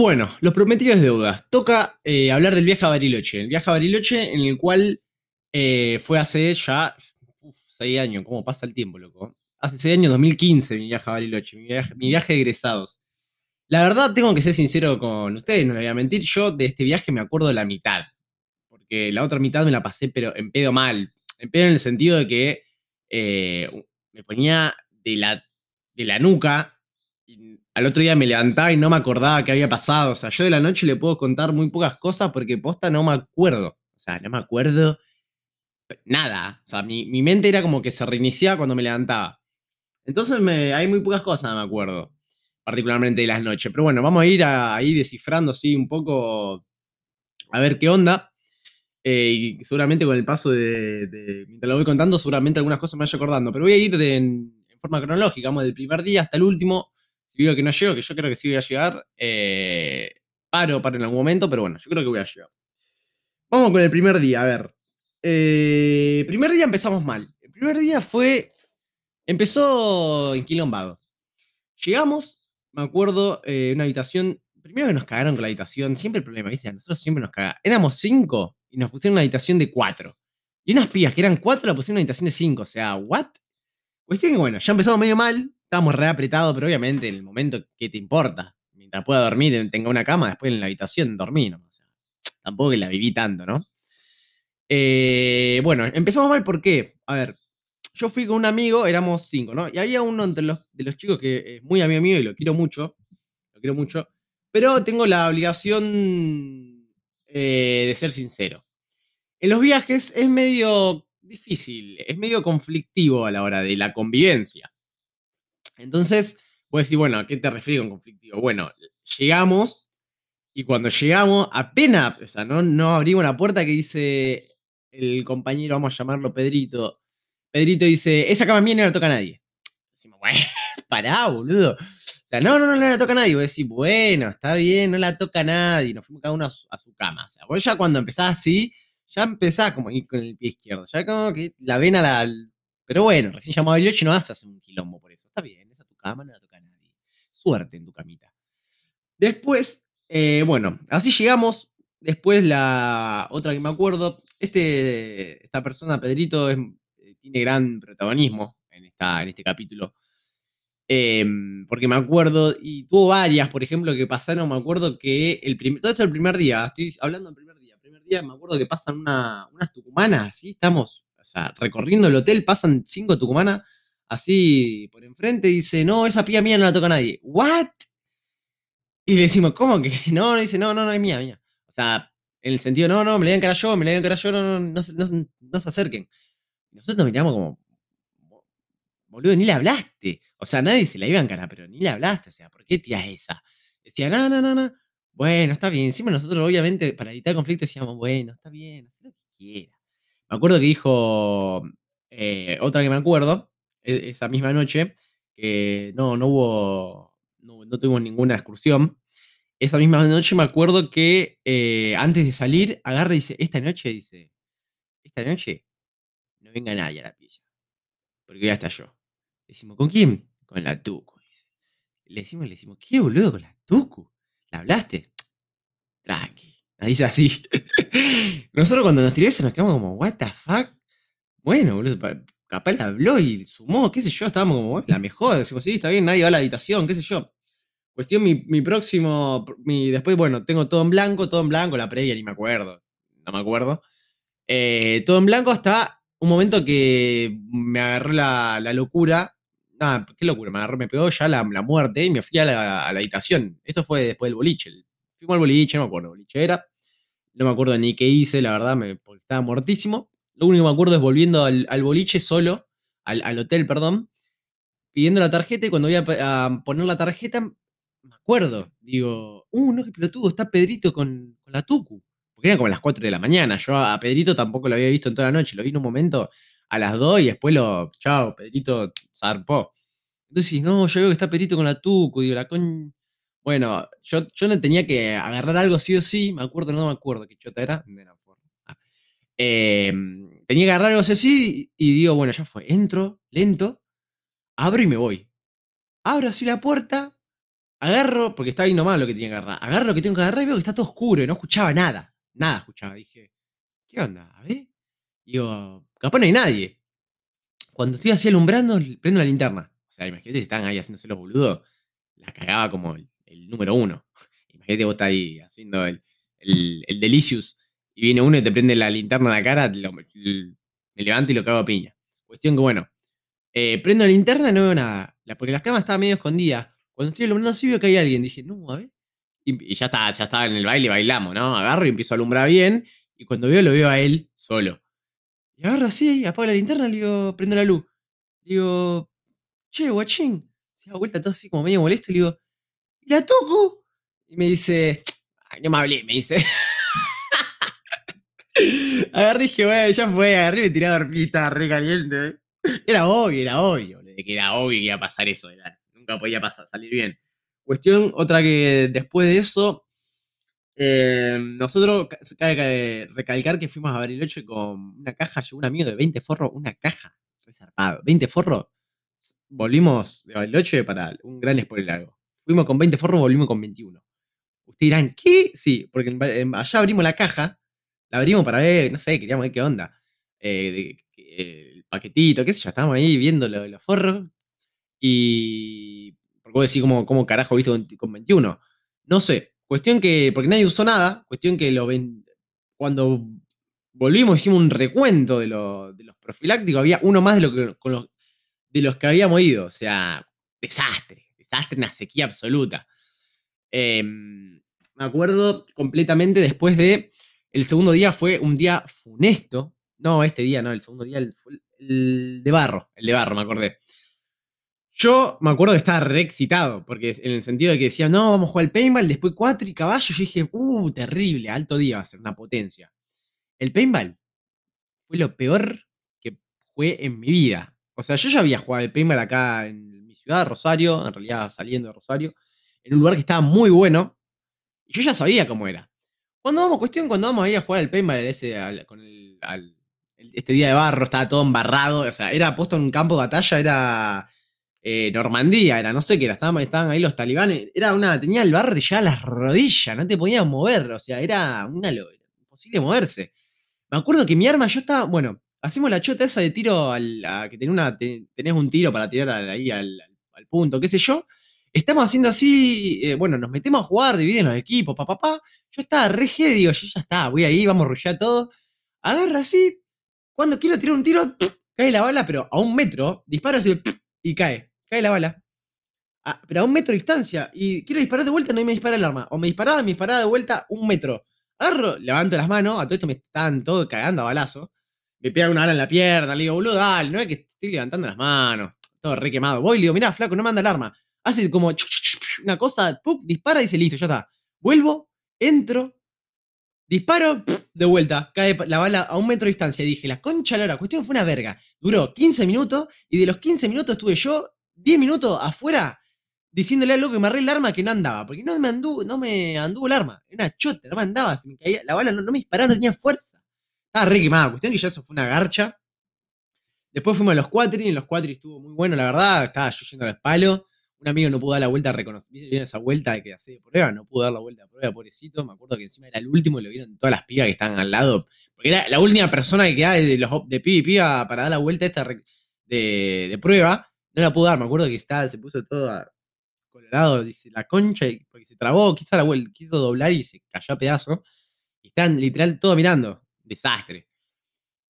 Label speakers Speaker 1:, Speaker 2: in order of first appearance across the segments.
Speaker 1: Bueno, los prometidos deudas. Toca eh, hablar del viaje a Bariloche. El viaje a Bariloche en el cual eh, fue hace ya uf, seis años. ¿Cómo pasa el tiempo, loco? Hace seis años, 2015, mi viaje a Bariloche. Mi viaje, de egresados. La verdad, tengo que ser sincero con ustedes, no les voy a mentir. Yo de este viaje me acuerdo la mitad. Porque la otra mitad me la pasé, pero en pedo mal. En pedo en el sentido de que eh, me ponía de la, de la nuca al otro día me levantaba y no me acordaba qué había pasado. O sea, yo de la noche le puedo contar muy pocas cosas porque posta no me acuerdo. O sea, no me acuerdo nada. O sea, mi, mi mente era como que se reiniciaba cuando me levantaba. Entonces me, hay muy pocas cosas, me acuerdo. Particularmente de las noches. Pero bueno, vamos a ir ahí descifrando así un poco a ver qué onda. Eh, y seguramente con el paso de, Mientras lo voy contando, seguramente algunas cosas me vaya acordando. Pero voy a ir de- en forma cronológica, vamos del primer día hasta el último. Si veo que no llego, que yo creo que sí voy a llegar, eh, paro, paro en algún momento, pero bueno, yo creo que voy a llegar. Vamos con el primer día, a ver. Eh, primer día empezamos mal. El primer día fue. Empezó enquilombado. Llegamos, me acuerdo, eh, una habitación. Primero que nos cagaron con la habitación, siempre el problema, ¿viste? A nosotros siempre nos cagaron. Éramos cinco y nos pusieron una habitación de cuatro. Y unas pibas que eran cuatro la pusieron una habitación de cinco. O sea, ¿what? Cuestión que, bueno, ya empezamos medio mal, estábamos re apretados, pero obviamente en el momento, ¿qué te importa? Mientras pueda dormir, tenga una cama, después en la habitación dormí, ¿no? O sea, tampoco que la viví tanto, ¿no? Eh, bueno, empezamos mal, ¿por qué? A ver, yo fui con un amigo, éramos cinco, ¿no? Y había uno entre los, de los chicos que es muy amigo mío y lo quiero mucho, lo quiero mucho, pero tengo la obligación eh, de ser sincero. En los viajes es medio difícil, es medio conflictivo a la hora de la convivencia. Entonces, puedes decir, bueno, ¿a qué te refieres con conflictivo? Bueno, llegamos y cuando llegamos, apenas, o sea, no, no abrimos la puerta que dice el compañero, vamos a llamarlo Pedrito. Pedrito dice, esa cama mía no la toca a nadie. Decimos, bueno, pará, boludo. O sea, no, no, no, no la toca a nadie. Vos decís, bueno, está bien, no la toca a nadie. Nos fuimos cada uno a su, cama. O sea, vos ya cuando empezás así, ya empezás como ir con el pie izquierdo. Ya como que la vena la. Pero bueno, recién llamado el 8 y no vas a hacer un quilombo por eso. Está bien, cama, no la toca nadie. Suerte en tu camita. Después, eh, bueno, así llegamos. Después la otra que me acuerdo, este, esta persona, Pedrito, eh, tiene gran protagonismo en, esta, en este capítulo. Em, porque me acuerdo, y tuvo varias, por ejemplo, que pasaron, me acuerdo que el primer, todo esto el primer día, estoy hablando del primer día, primer día me acuerdo que pasan una- unas tucumanas, así estamos, o sea, recorriendo el hotel, pasan cinco tucumanas, así por enfrente, dice, no, esa pía mía no la toca nadie. ¿What? Y le decimos, ¿cómo que? No, no, dice, no, no, no, es mía, mía. O sea, en el sentido, no, no, me la voy a encarar yo, me la voy a encarar yo, no, no, no, no no se acerquen. Nosotros nos miramos como, "Bo- boludo, ni le hablaste. O sea, nadie se la iba a encarar, pero ni le hablaste. O sea, ¿por qué tiras esa? Decía, no, no, no, no. Bueno, está bien. Encima nosotros, obviamente, para evitar conflicto, decíamos, bueno, está bien, haz lo que quiera. Me acuerdo que dijo eh, otra que me acuerdo, esa misma noche, que no, no hubo, no, no tuvimos ninguna excursión. Esa misma noche me acuerdo que eh, antes de salir, agarra y dice, esta noche, dice, esta noche no venga nadie a la pieza, porque voy a estar yo. Decimos, ¿con quién? Con la Tucu, dice. Le decimos, le decimos, ¿qué boludo con la Tucu? ¿La hablaste? Tranqui. Nos dice así. Nosotros cuando nos tiró eso nos quedamos como, what the fuck? Bueno, boludo, capaz la habló y sumó, qué sé yo, estábamos como, "Bueno, la mejor, decimos, sí, está bien, nadie va a la habitación, qué sé yo. Cuestión, mi, mi próximo, mi, después, bueno, tengo todo en blanco, todo en blanco, la previa ni me acuerdo, no me acuerdo. Eh, todo en blanco hasta un momento que me agarró la, la locura. Nada, qué locura, me agarró, me pegó ya la, la muerte y me fui a la, la habitación. Esto fue después del boliche. Fuimos al boliche, no me acuerdo, boliche era. No me acuerdo ni qué hice, la verdad, me, porque estaba muertísimo. Lo único que me acuerdo es volviendo al, boliche solo, al, hotel, perdón, pidiendo la tarjeta y cuando voy a, poner la tarjeta, me acuerdo, digo, uh, no, qué pelotudo, está Pedrito con, la Tucu. Porque eran como las 4 de la mañana. Yo a Pedrito tampoco lo había visto en toda la noche. Lo vi en un momento a las 2 y después lo. Chao, Pedrito zarpó. Entonces, no, yo veo que está Pedrito con la Tucu. Digo, la con. Bueno, yo, yo no tenía que agarrar algo sí o sí. Me acuerdo, no me acuerdo qué chota era. No. Eh, tenía que agarrar algo sí o sí. Y digo, bueno, ya fue. Entro, lento, abro y me voy. Abro así la puerta. Agarro, porque estaba ahí nomás lo que tenía que agarrar. Agarro lo que tengo que agarrar y veo que está todo oscuro y no escuchaba nada. Nada escuchaba. Dije, ¿qué onda? A ver. Digo, capaz no hay nadie. Cuando estoy así alumbrando, prendo la linterna. O sea, imagínate si estaban ahí haciéndose los boludos. La cagaba como el, el número uno. Imagínate vos estás ahí haciendo el, el, el Delicious y viene uno y te prende la linterna en la cara, me levanto y lo cago a piña. Cuestión que, bueno, eh, prendo la linterna y no veo nada. Porque la cama estaba medio escondida. Cuando estoy alumbrando así veo que hay alguien. Dije, no, a ver. Y, y ya está, ya estaba en el baile, bailamos, ¿no? Agarro y empiezo a alumbrar bien. Y cuando veo, lo veo a él solo. Y agarro así, apago la linterna, le digo, prendo la luz. Le digo, che, guachín. Se da vuelta todo así como medio molesto y le digo, ¿y la toco? Y me dice, ay, no me hablé, me dice. Agarré y dije, bueno, ya fue, agarré y me tiré a re caliente. ¿eh? Era obvio, era obvio, que era obvio que iba a pasar eso, nunca podía pasar, salir bien. Cuestión, otra que después de eso, eh, nosotros, ca- cabe recalcar que fuimos a Bariloche con una caja, llegó un amigo de 20 forros, una caja, reservado, 20 forros, volvimos de Bariloche para un gran spoiler. Fuimos con 20 forros, volvimos con 21. Ustedes dirán, ¿qué? Sí, porque allá abrimos la caja, la abrimos para ver, no sé, queríamos ver qué onda. eh, eh, el paquetito, qué sé yo, estábamos ahí viendo lo- los forros. Y. Porque vos decís, ¿cómo, cómo carajo viste con, con 21? No sé. Cuestión que. Porque nadie usó nada. Cuestión que lo ven- cuando volvimos hicimos un recuento de, lo- de los profilácticos. Había uno más de, lo que, los, de los que habíamos ido. O sea, desastre. Desastre, una sequía absoluta. Em, me acuerdo completamente después de. El segundo día fue un día funesto. No, este día no, el segundo día el, el de barro. El de barro, me acordé. Yo me acuerdo que estaba re excitado, porque en el sentido de que decía, no, vamos a jugar al paintball, después cuatro y caballo. Yo dije, uh, terrible, alto día va a ser, una potencia. El paintball fue lo peor que fue en mi vida. O sea, yo ya había jugado el paintball acá en mi ciudad, Rosario, en realidad saliendo de Rosario, en un lugar que estaba muy bueno, y yo ya sabía cómo era. Cuando vamos, cuestión, cuando vamos ahí a jugar al paintball ese, al- con el, al- este día de barro, estaba todo embarrado, o sea, era puesto en un campo de batalla, era eh, Normandía, era, no sé qué era, estaban, ahí los talibanes, era una, tenía el barro, te a las rodillas, no te podías mover, o sea, era una lo- imposible moverse. Me acuerdo que mi arma, yo estaba, bueno, hacemos la chota esa de tiro al, a- que tenés, una, te- tenés un tiro para tirar ahí al punto, qué sé yo. Estamos haciendo así, eh, bueno, nos metemos a jugar, dividen los equipos, papá, papá. Yo estaba re heavy, digo, yo ya está, voy ahí, vamos a rushear todo. Agarra así, cuando quiero tirar un tiro, cae la bala, pero a un metro, disparo así, y cae, cae la bala. Ah, pero a un metro de distancia, y quiero disparar de vuelta, no me dispara el arma. O me disparaba, me disparaba de vuelta un metro. Agarro, levanto las manos, a todo esto me están todo cagando a balazo. Me pega una bala en la pierna, le digo, boludo, dale, no es que estoy levantando las manos, todo re quemado. Voy y le digo, mirá, flaco, no me anda el arma. Hace como una cosa, ¡pum! dispara y dice, listo, ya está. Vuelvo, entro, disparo, de vuelta. Cae la bala a un metro de distancia. Dije, la concha la cuestión fue una verga. Duró 15 minutos y de los 15 minutos estuve yo 10 minutos afuera diciéndole al loco que me arregle el arma que no andaba. Porque no me anduvo, no me anduvo el arma. Era una chota, no me andaba. La bala no, me disparaba, no tenía fuerza. Estaba re quemada. Cuestión que ya eso fue una garcha. Después fuimos a los Quatri, en los Quatri estuvo muy bueno, la verdad. Estaba yo yendo a los palos. Un amigo no pudo dar la vuelta a reconocer. Viene esa vuelta de que hace prueba, no pudo dar la vuelta de prueba, pobrecito. Me acuerdo que encima era el último y lo vieron todas las pibas que estaban al lado. Porque era la última persona que quedaba de, los, de y piba para dar la vuelta esta de, de prueba. No la pudo dar. Me acuerdo que estaba, se puso todo a- colorado, dice la concha, porque se trabó, quiso, la vuelta, quiso doblar y se cayó a pedazo. Y están literal todo mirando. Desastre.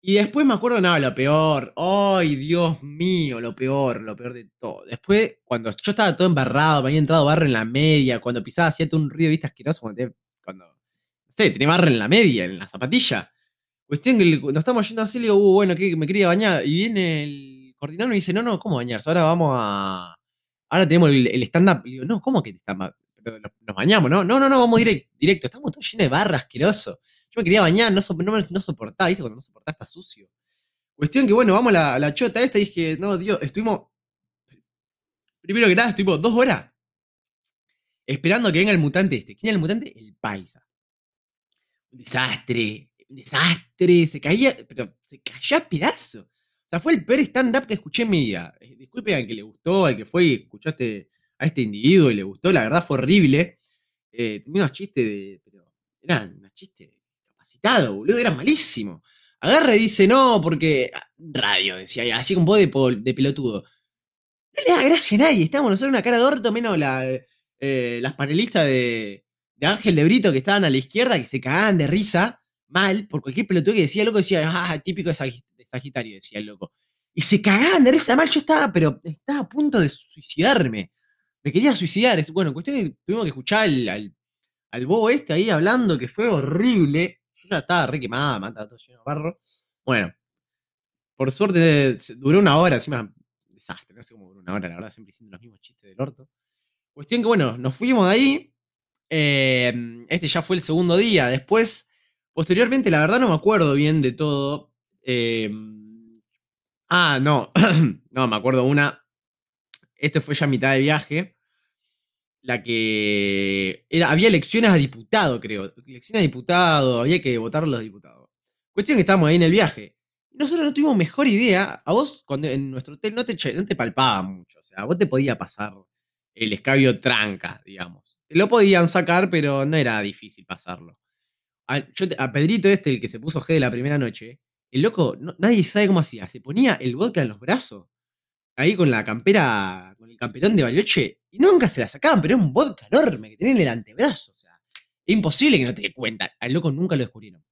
Speaker 1: Y después me acuerdo, no, lo peor. ¡Ay, Dios mío! Lo peor, lo peor de todo. Después, cuando yo estaba todo embarrado, me había entrado barro en la media, cuando pisaba hacía un ruido, viste, asqueroso, cuando, cuando no sé, tenía barro en la media, en la zapatilla. Cuestión que nos estamos yendo así, le digo, uh, bueno, que me quería bañar. Y viene el coordinador y me dice, no, no, ¿cómo bañarse? Ahora vamos a. Ahora tenemos el, el stand-up. Le digo, no, ¿cómo que stand-up? Nos, bañamos, ¿no? No, no, no, vamos direct- directo. Estamos todos llenos de barra, asqueroso. Yo me quería bañar, no, soportaba, ¿viste? Cuando no soportaba está sucio. Cuestión que, bueno, vamos a la, chota esta dije, no, Dios, estuvimos. Primero que nada, estuvimos dos horas esperando que venga el mutante este. ¿Quién era el mutante? El paisa. Un desastre, un desastre. Se caía, pero se cayó a pedazos. O sea, fue el peor stand-up que escuché en mi vida. Eh, Disculpe al que le gustó, al que fue y escuchaste a este individuo y le gustó, la verdad fue horrible. Eh, tenía unos chistes de. Pero eran unos chistes capacitados, boludo, era malísimo. Agarra y dice, no, porque. ah, Radio, decía, así con voz de, de pelotudo. No le da gracia a nadie, estábamos nosotros una cara de orto, menos la, eh, las panelistas de, de Ángel de Brito que estaban a la izquierda, que se cagaban de risa, mal, por cualquier pelotudo que decía, el loco decía, ah, típico de, Sagi- de Sagitario, decía el loco. Y se cagaban de risa mal, yo estaba, pero estaba a punto de suicidarme. Me quería suicidar. Bueno, cuestión que tuvimos que escuchar al, al bobo este ahí hablando, que fue horrible. Yo ya estaba re quemada, me estaba todo lleno de barro. Bueno, por suerte duró una hora, encima, desastre, no sé cómo duró una hora, la verdad, siempre diciendo los mismos chistes del orto. Cuestión que, bueno, nos fuimos de ahí. eh, este ya fue el segundo día. Después, posteriormente, la verdad no me acuerdo bien de todo. eh, ah, no, no, me acuerdo una. Este fue ya mitad de viaje. La que. Era, había elecciones a diputado, creo. Elecciones a diputado, había que votar a los diputados. Cuestión que estábamos ahí en el viaje. Nosotros no tuvimos mejor idea. A vos, cuando en nuestro hotel, no te, no te palpaba mucho. O sea, a vos te podía pasar el escabio tranca, digamos. Te lo podían sacar, pero no era difícil pasarlo. A, yo a Pedrito este, el que se puso G de la primera noche, el loco, no- nadie sabe cómo hacía. Se ponía el vodka en los brazos ahí con la campera, el camperón de Bariloche, y nunca se la sacaban, pero era un vodka enorme que tenía en el antebrazo. O sea, es imposible que no te dé cuenta. Al loco nunca lo descubrieron.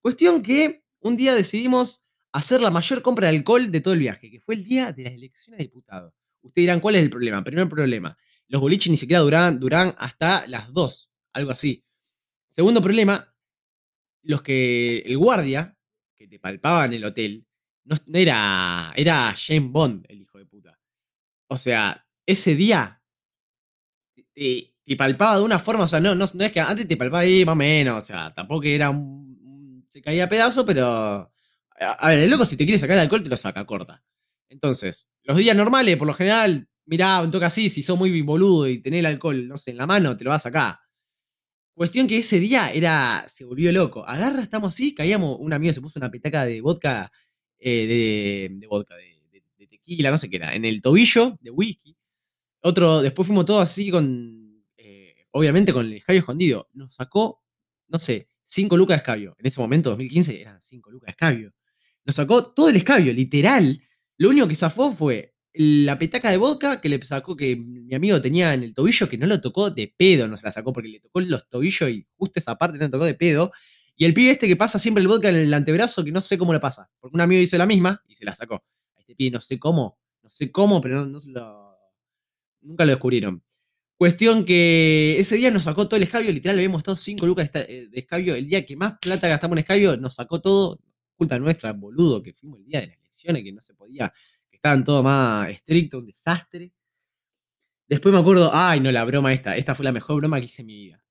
Speaker 1: Cuestión que un día decidimos hacer la mayor compra de alcohol de todo el viaje, que fue el día de las elecciones de diputados. Ustedes dirán, ¿cuál es el problema? Primer problema, los boliches ni siquiera duraban, duraban hasta las 2, algo así. Segundo problema, los que, el guardia, que te palpaba en el hotel, no era, era James Bond, el hijo de puta. O sea, ese día te, palpaba de una forma, o sea, no, no, no es que antes te palpaba ahí más o menos, o sea, tampoco era un, se caía a pedazo, pero... A, ver, el loco si te quiere sacar el alcohol te lo saca, corta. Entonces, los días normales, por lo general, mirá, un toque así, si sos muy boludo y tenés el alcohol, no sé, en la mano, te lo vas a sacar. Cuestión que ese día era. Se volvió loco. Agarra, estamos así, caíamos. Un amigo se puso una petaca de vodka. eh, de, de vodka, de, de- de tequila, no sé qué era. En el tobillo de whisky. Otro. Después fuimos todos así con. eh, obviamente con el escabio escondido. Nos sacó, no sé, 5 lucas de escabio. En ese momento, 2015, eran 5 lucas de escabio. Nos sacó todo el escabio, literal. Lo único que zafó fue la petaca de vodka que le sacó, que mi amigo tenía en el tobillo, que no lo tocó de pedo, no se la sacó porque le tocó los tobillos y justo esa parte no le tocó de pedo. Y el pibe este que pasa siempre el vodka en el antebrazo, que no sé cómo le pasa. Porque un amigo hizo la misma y se la sacó. A este pibe no sé cómo, no sé cómo, pero no, no se lo- nunca lo descubrieron. Cuestión que ese día nos sacó todo el escabio, literal, habíamos estado 5 lucas eh, de escabio. El día que más plata gastamos en escabio, nos sacó todo. Culpa nuestra, boludo, que fuimos el día de las elecciones, que no se podía, que estaban todo más estricto, un desastre. Después me acuerdo, ay, no, la broma esta. Esta fue la mejor broma que hice en mi vida.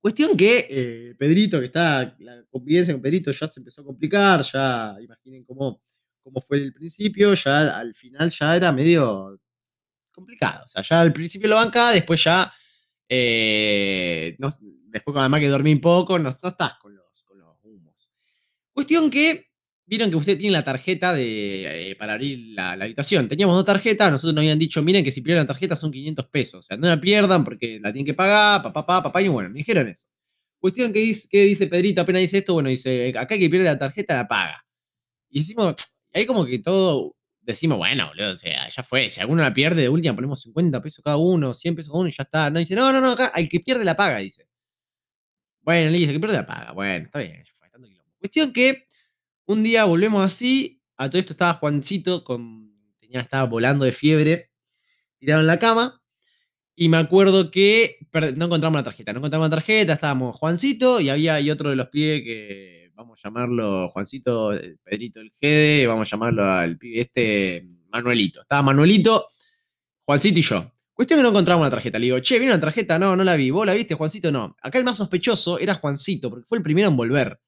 Speaker 1: Cuestión que eh, Pedrito, que está, la convivencia con Pedrito ya se empezó a complicar, ya imaginen cómo, cómo fue el principio, ya al final ya era medio complicado. O sea, ya al principio lo bancaba, después ya, eh, después además que dormí poco, no, no estás con los, con los humos. Cuestión que, vieron que usted tiene la tarjeta de, eh, para abrir la, habitación. Teníamos dos tarjetas, nosotros nos habían dicho, miren que si pierden la tarjeta son 500 pesos. O sea, no la pierdan porque la tienen que pagar, papá, papá, papá, y bueno, me dijeron eso. Cuestión que dice, que dice Pedrito, apenas dice esto, bueno, dice, acá que pierde la tarjeta la paga. Y decimos, ahí como que todo, decimos, bueno, boludo, o sea, ya fue, si alguno la pierde, de última ponemos 50 pesos cada uno, 100 pesos cada uno y ya está. No, dice, no, no, no, acá al que pierde la paga, dice. Bueno, le dice, el que pierde la paga, bueno, está bien, ya fue, tanto quilombo. Cuestión que un día volvemos así, a todo esto estaba Juancito, con, tenía, estaba volando de fiebre, tirado en la cama, y me acuerdo que no encontramos la tarjeta, no encontramos la tarjeta, estábamos Juancito y había y otro de los pibes que vamos a llamarlo Juancito, eh, Pedrito el Gede, vamos a llamarlo al pibe este Manuelito. Estaba Manuelito, Juancito y yo. Cuestión que no encontramos la tarjeta. Le digo, che, ¿vino la tarjeta? No, no la vi. ¿Vos la viste, Juancito? No. Acá el más sospechoso era Juancito, porque fue el primero en volver.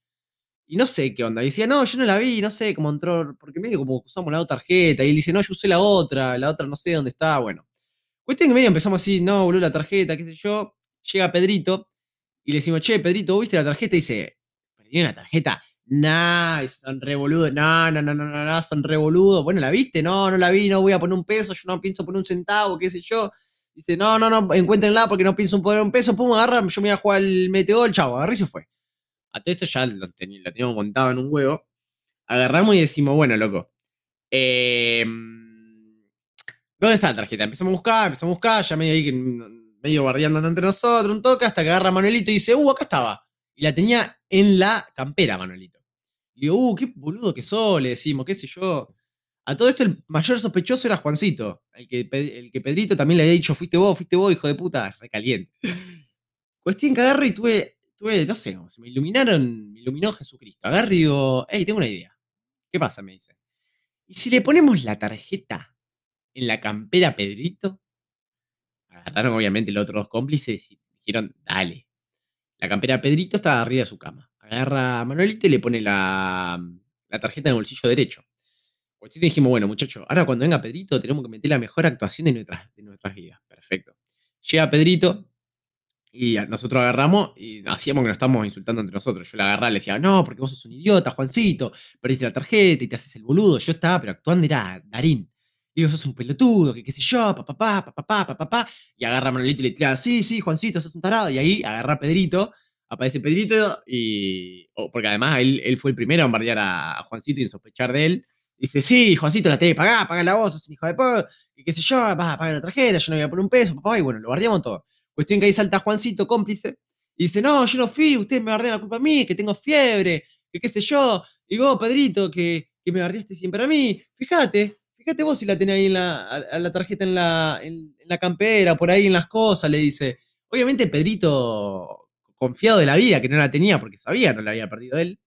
Speaker 1: Y no sé qué onda. Y decía, no, yo no la vi, no sé cómo entró, porque medio como usamos la otra tarjeta. Y él dice, no, yo usé la otra, la otra no sé dónde está. Bueno. Cuestión que medio empezamos así, no, boludo, la tarjeta, qué sé yo. Llega Pedrito y le decimos, che, Pedrito, ¿vos viste la tarjeta? Y dice, ¿perdieron la tarjeta? Nah, son re boludos. No, no, no, no, no, no, son re boludos. Bueno, ¿la viste? No, no la vi, no voy a poner un peso, yo no pienso poner un centavo, qué sé yo. Dice, no, no, no, encuéntrenla porque no pienso poner un peso, pum, agarra, yo me voy a jugar el meteor, chavo, agarré y se fue. A todo esto ya lo, teníamos montado en un huevo. Agarramos y decimos, bueno, loco, eh, ¿dónde está la tarjeta? Empezamos a buscar, empezamos a buscar, ya medio ahí que medio entre nosotros, un toque, hasta que agarra Manuelito y dice, uh, acá estaba. Y la tenía en la campera, Manuelito. Y digo, uh, qué boludo que sos, le decimos, qué sé yo. A todo esto el mayor sospechoso era Juancito, el que, el que Pedrito también le había dicho, fuiste vos, fuiste vos, hijo de puta, recaliente. Cuestión que agarro y tuve, tuve, no sé, se me iluminaron, me iluminó Jesucristo. Agarro y digo, hey, tengo una idea. ¿Qué pasa? Me dice. ¿Y si le ponemos la tarjeta en la campera a Pedrito? Agarraron obviamente los otros dos cómplices y dijeron, dale. La campera Pedrito estaba arriba de su cama. Agarra a Manuelito y le pone la, la tarjeta en el bolsillo derecho. Pues dijimos, bueno, muchachos, ahora cuando venga Pedrito tenemos que meter la mejor actuación de nuestras, de nuestras vidas. Perfecto. Llega Pedrito y nosotros agarramos y hacíamos que nos estábamos insultando entre nosotros. Yo la agarraba y le decía, no, porque vos sos un idiota, Juancito, perdiste la tarjeta y te haces el boludo. Yo estaba, pero actuando era Darín. Digo, sos un pelotudo, que qué sé yo, papá, papá, papá, papá, papá. Y agarra a Manuelito y le tira, sí, sí, Juancito, sos un tarado. Y ahí agarra a Pedrito, aparece Pedrito y. porque además él, él, fue el primero a bombardear a Juancito y en sospechar de él. Dice, sí, Juancito, la tenés que pagar, paga la voz, sos un hijo de puta, qué sé yo, vas a pagar la tarjeta, yo no voy a poner un peso, papá, y bueno, lo bardeamos todo. Cuestión que ahí salta Juancito, cómplice, y dice, no, yo no fui, usted me bardea la culpa a mí, que tengo fiebre, que qué sé yo, y vos, Pedrito, que, que me bardeaste siempre a mí, fíjate, fíjate vos si la tenés ahí en la, la tarjeta en la, en, la campera, por ahí en las cosas, le dice. Obviamente Pedrito, confiado de la vida, que no la tenía porque sabía, no la había perdido él,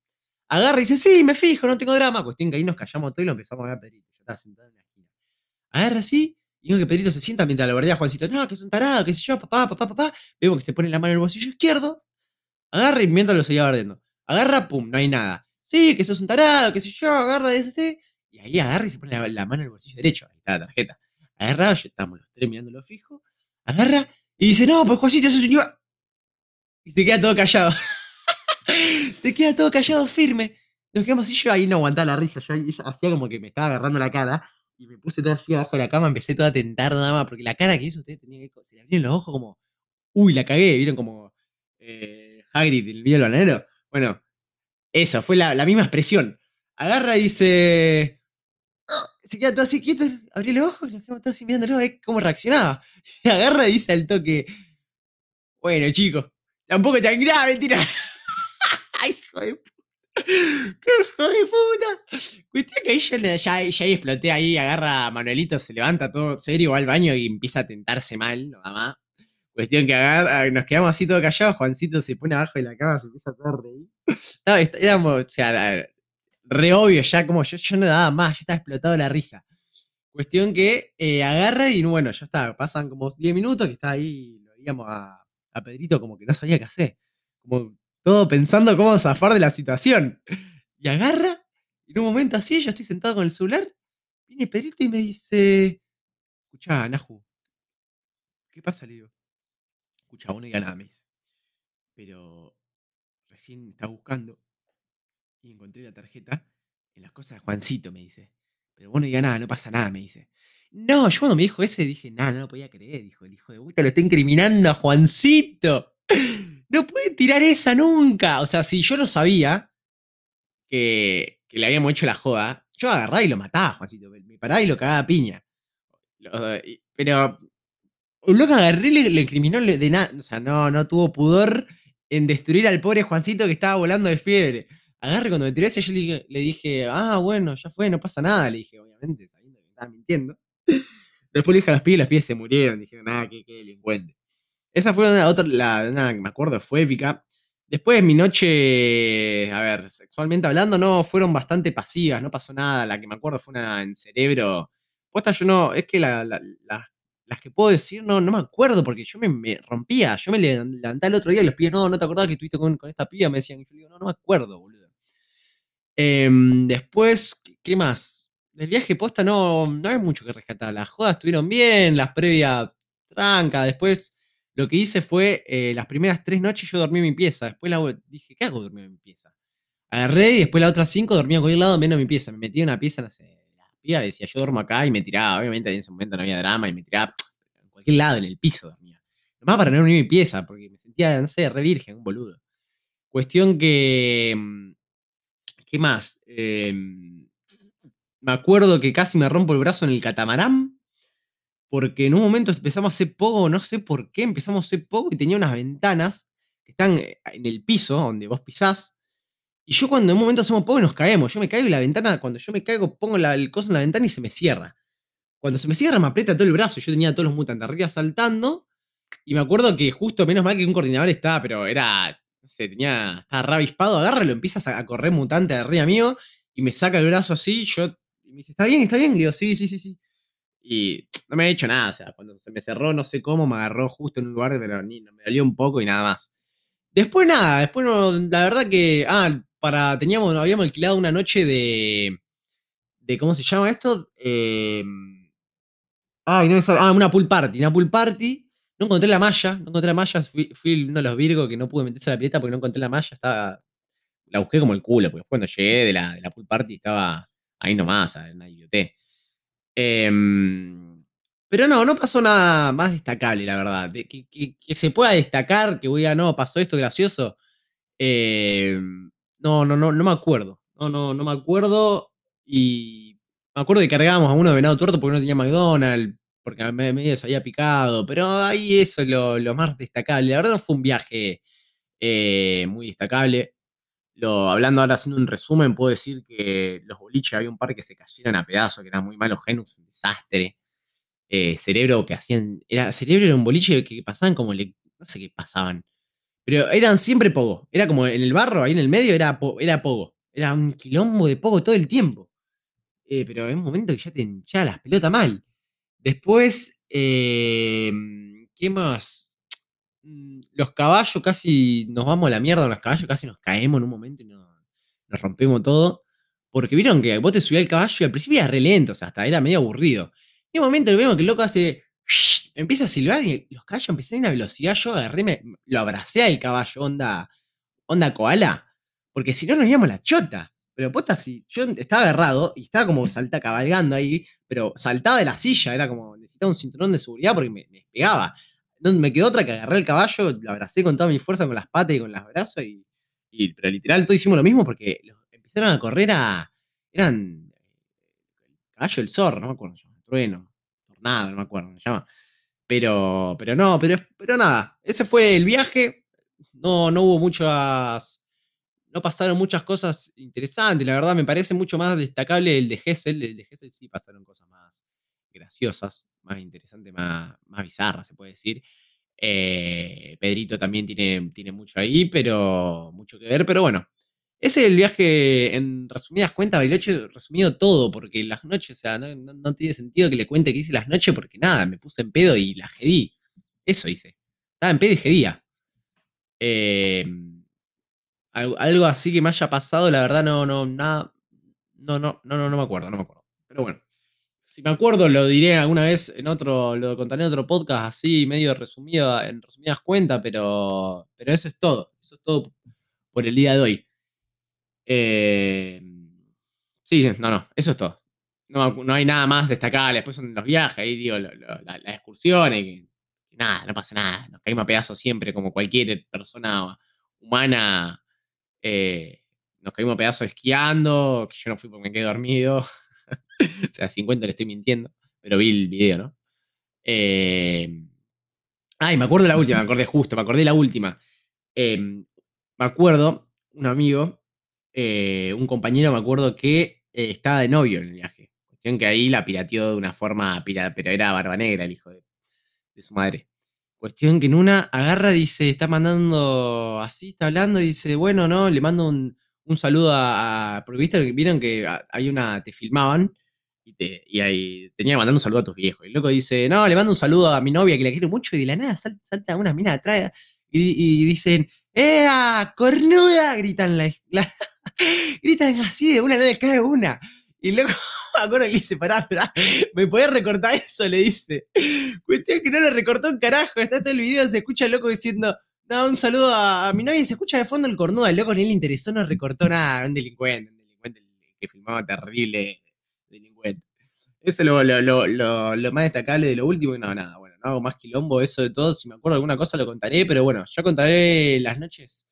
Speaker 1: agarra y dice, sí, me fijo, no tengo drama. Cuestión que ahí nos callamos todo y lo empezamos a ver a Pedrito. Yo estaba sentado en la esquina. Agarra así, y veo que Pedrito se sienta mientras lo verdea a Juancito. No, que es un tarado, qué sé yo, papá, papá, papá. Veo que se pone la mano en el bolsillo izquierdo. Agarra y mientras lo seguía bardeando. Agarra, pum, no hay nada. Sí, que sos un tarado, qué sé yo, agarra, dice, sí. Y ahí agarra y se pone la, mano en el bolsillo derecho. Ahí está la tarjeta. Agarra, ya estamos los tres mirándolo fijo. Agarra y dice, no, pues Juancito, eso es un... Y se queda todo callado. se queda todo callado firme. Nos quedamos así, yo ahí no aguantaba la risa. Yo hacía como que me estaba agarrando la cara. Y me puse todo así abajo de la cama, empecé todo a tentar nada más. Porque la cara que hizo usted tenía que. Se le abrieron los ojos como. Uy, la cagué. ¿Vieron como. Eh, Hagrid, el video del bananero? Bueno, eso, fue la, la misma expresión. Agarra y dice se queda todo así quieto, abrió los ojos, nos quedamos todos así mirándolo a ver cómo reaccionaba. Y agarra y dice al toque, bueno chicos, tampoco tan grave, tira. Ay, hijo de puta. ¡Qué hijo de puta! Cuestión que ahí ya, ya, exploté ahí, agarra a Manuelito, se levanta todo serio, va al baño y empieza a tentarse mal, nada más. Cuestión que agarra, nos quedamos así todo callados, Juancito se pone abajo de la cama, se empieza a todo reír. No, éramos, o sea, re obvio ya, como yo, yo no daba más, ya estaba explotado la risa. Cuestión que eh, agarra y bueno, ya está, pasan como 10 minutos que está ahí, lo veíamos a, a, Pedrito como que no sabía qué hacer. Como todo pensando cómo zafar de la situación. Y agarra, y en un momento así, yo estoy sentado con el celular, viene Pedrito y me dice, escucha, Naju, ¿qué pasa? Le digo, escucha, vos no nada, me. Pero recién está buscando y encontré la tarjeta en las cosas de Juancito, me dice. Pero bueno, diga nada, no pasa nada, me dice. No, yo cuando me dijo ese dije, nada, no lo podía creer, dijo el hijo de puta, lo está incriminando a Juancito. No puede tirar esa nunca. O sea, si yo lo sabía que, que le habíamos hecho la joda, yo agarraba y lo mataba, Juancito. Me paraba y lo cagaba a piña. Pero un loco agarré y le, incriminó de nada. O sea, no, no tuvo pudor en destruir al pobre Juancito que estaba volando de fiebre agarre cuando me tiró ese, yo le, dije, ah, bueno, ya fue, no pasa nada. Le dije, obviamente, sabiendo que estaba mintiendo. Después le dije a las pibes, las pibes se murieron. Dijeron, nada, qué, qué delincuente. Esa fue una, otra, la, que me acuerdo, fue épica. Después, mi noche, a ver, sexualmente hablando, no, fueron bastante pasivas, no pasó nada. La que me acuerdo fue una en cerebro. Puesta yo no, es que la, las que puedo decir no, no me acuerdo porque yo me, rompía. Yo me levantaba el otro día y los pibes, no, no te acordás que estuviste con, con esta piba, me decían. Yo digo, no, no me acuerdo, boludo. Em, después, ¿qué más? Del viaje posta no, no hay mucho que rescatar. Las jodas estuvieron bien, las previas tranca. Después lo que hice fue, eh, las primeras tres noches yo dormí en mi pieza. Después la, dije, ¿qué hago dormir en mi pieza? Agarré y después las otras cinco dormía a cualquier lado menos en mi pieza. Me metí en una pieza, no sé, la piba decía, yo duermo acá y me tiraba. Obviamente en ese momento no había drama y me tiraba cualquier lado, en el piso dormía. Nomás para no dormir mi pieza, porque me sentía, no sé, re virgen, un boludo. Cuestión que. ¿Qué más? Eh, me acuerdo que casi me rompo el brazo en el catamarán. Porque en un momento empezamos a hacer poco, no sé por qué, empezamos a hacer poco y tenía unas ventanas que están eh, en el piso, donde vos pisás. Y yo cuando en un momento hacemos poco nos caemos. Yo me caigo y la ventana, cuando yo me caigo, pongo la- el coso en la ventana y se me cierra. Cuando se me cierra me aprieta todo el brazo. Yo tenía a todos los mutantes arriba saltando. Y me acuerdo que justo, menos mal que un coordinador estaba, pero era. Sé, tenía. Estaba rabispado, agarra, lo empiezas a, correr mutante de arriba mío. Y me saca el brazo así. Yo. Y me dice, ¿está bien? ¿Está bien? Le digo, sí, sí, sí, sí. Y no me ha hecho nada. O sea, cuando se me cerró, no sé cómo, me agarró justo en un lugar, pero ni, me dolió un poco y nada más. Después nada, después no, la verdad que. Ah, para. Teníamos, habíamos alquilado una noche de. de ¿Cómo se llama esto? Eh, no Ah, una pool party, una pool party. No encontré la malla, no encontré la malla. Fui, uno de los virgos que no pude meterse a la pileta porque no encontré la malla. Estaba. La busqué como el culo, porque cuando llegué de la, de la pool party estaba ahí nomás, en una idioté. Em, pero no, no pasó nada más destacable, la verdad. Que, se pueda destacar, que voy a, no, pasó esto gracioso. Em, no, no, no, no me acuerdo. No, no, no me acuerdo. Y me acuerdo que cargábamos a uno de venado tuerto porque no tenía McDonald's, porque a me- medio se había picado. Pero ahí eso es lo, más destacable. La verdad no fue un viaje eh, muy destacable. Hablando ahora, haciendo un resumen, puedo decir que los boliches había un par que se cayeron a pedazos, que eran muy malos Genus, un desastre. Eh, cerebro que hacían. Era, cerebro era un boliche que pasaban como. le- no sé qué pasaban. Pero eran siempre pogo. Era como en el barro, ahí en el medio, era, era pogo. Era un quilombo de pogo todo el tiempo. Eh, pero en un momento que ya te hinchaba las pelotas mal. Después, eh, ¿qué más? Mm, Los caballos casi nos vamos a la mierda, los caballos casi nos caemos en un momento y nos, rompemos todo. Porque vieron que vos te subías al caballo y al principio era re lento, o sea, hasta era medio aburrido. Y en un momento vemos que el loco hace. Empieza a silbar y los caballos empezaron a una velocidad. Yo agarré, me- lo abracé al caballo, onda, onda koala. Porque si no nos íbamos la chota. Pero posta, si yo estaba agarrado y estaba como salta cabalgando ahí, pero saltaba de la silla, era como necesitaba un cinturón de seguridad porque me, me despegaba. No me quedó otra que agarré el caballo, lo abracé con toda mi fuerza, con las patas y con los brazos, y, y- pero literal todos hicimos lo mismo porque los- empezaron a correr a. Eran. Caballo del zorro, no me acuerdo, se llama, trueno, tornado, no me acuerdo, se llama. Pero, pero no, pero, pero nada, ese fue el viaje. No, no hubo muchas. No pasaron muchas cosas interesantes, la verdad me parece mucho más destacable el de Gessel. El de Gessel sí pasaron cosas más graciosas, más interesantes, más, más bizarras, se puede decir. Eh, Pedrito también tiene, tiene mucho ahí, pero mucho que ver, pero bueno. Ese es el viaje, en resumidas cuentas, Bariloche, resumido todo, porque las noches, o sea, no, tiene sentido que le cuente que hice las noches, porque nada, me puse en pedo y la jedí. Eso hice. Estaba en pedo y jedía. Eh, algo, así que me haya pasado, la verdad, no, no, nada. No, no, no, no, no me acuerdo, no me acuerdo. Pero bueno. Si me acuerdo, lo diré alguna vez en otro, lo contaré en otro podcast así, medio resumido, en resumidas cuentas, pero, pero eso es todo. Eso es todo por el día de hoy. Eh, sí, no, no, eso es todo. No, no hay nada más destacable. Después son los viajes, ahí digo, las excursiones, que nada, no pasa nada. Nos caímos a pedazos siempre, como cualquier persona humana. Eh, nos caímos a pedazos esquiando, que yo no fui porque me quedé dormido. o sea, 50 le estoy mintiendo, pero vi el video, ¿no? Eh, ay, me acuerdo de la última, me acordé justo, me acordé de la última. Eh, me acuerdo, un amigo, eh, un compañero, me acuerdo que eh, estaba de novio en el viaje. Cuestión que ahí la pirateó de una forma, pira- pero era barba negra el hijo de, de su madre. Cuestión que en una agarra, dice, está mandando así, está hablando, y dice, bueno, no, le mando un, un saludo a, a- Porque viste vieron que hay una, te filmaban y, te, y ahí tenía que mandar un saludo a tus viejos. Y el loco dice, no, le mando un saludo a mi novia que la quiero mucho, y de la nada sal- salta una mina atrás y, dicen, ¡Ea! ¡Cornuda! Gritan la, gritan así de una, no cae una. Y luego me acuerdo que le dice, pará, pará, ¿me podés recortar eso? Le dice. Cuestión que no le recortó un carajo, está todo el video, se escucha el loco diciendo, no, un saludo a, mi novia y se escucha de fondo el cornudo, el loco ni le interesó, no recortó nada, un delincuente, un delincuente que filmaba terrible delincuente. Eso es lo, lo, lo, lo, lo más destacable de lo último y no, nada, bueno, no hago más quilombo, eso de todo. Si me acuerdo de alguna cosa lo contaré, pero bueno, ya contaré las noches,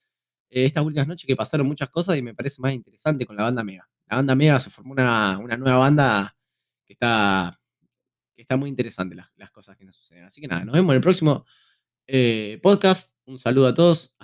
Speaker 1: eh, estas últimas noches que pasaron muchas cosas y me parece más interesante con la banda Mega. La banda Mega se formó una, nueva banda que está, que está muy interesante las, cosas que nos suceden. Así que nada, nos vemos en el próximo eh, podcast. Un saludo a todos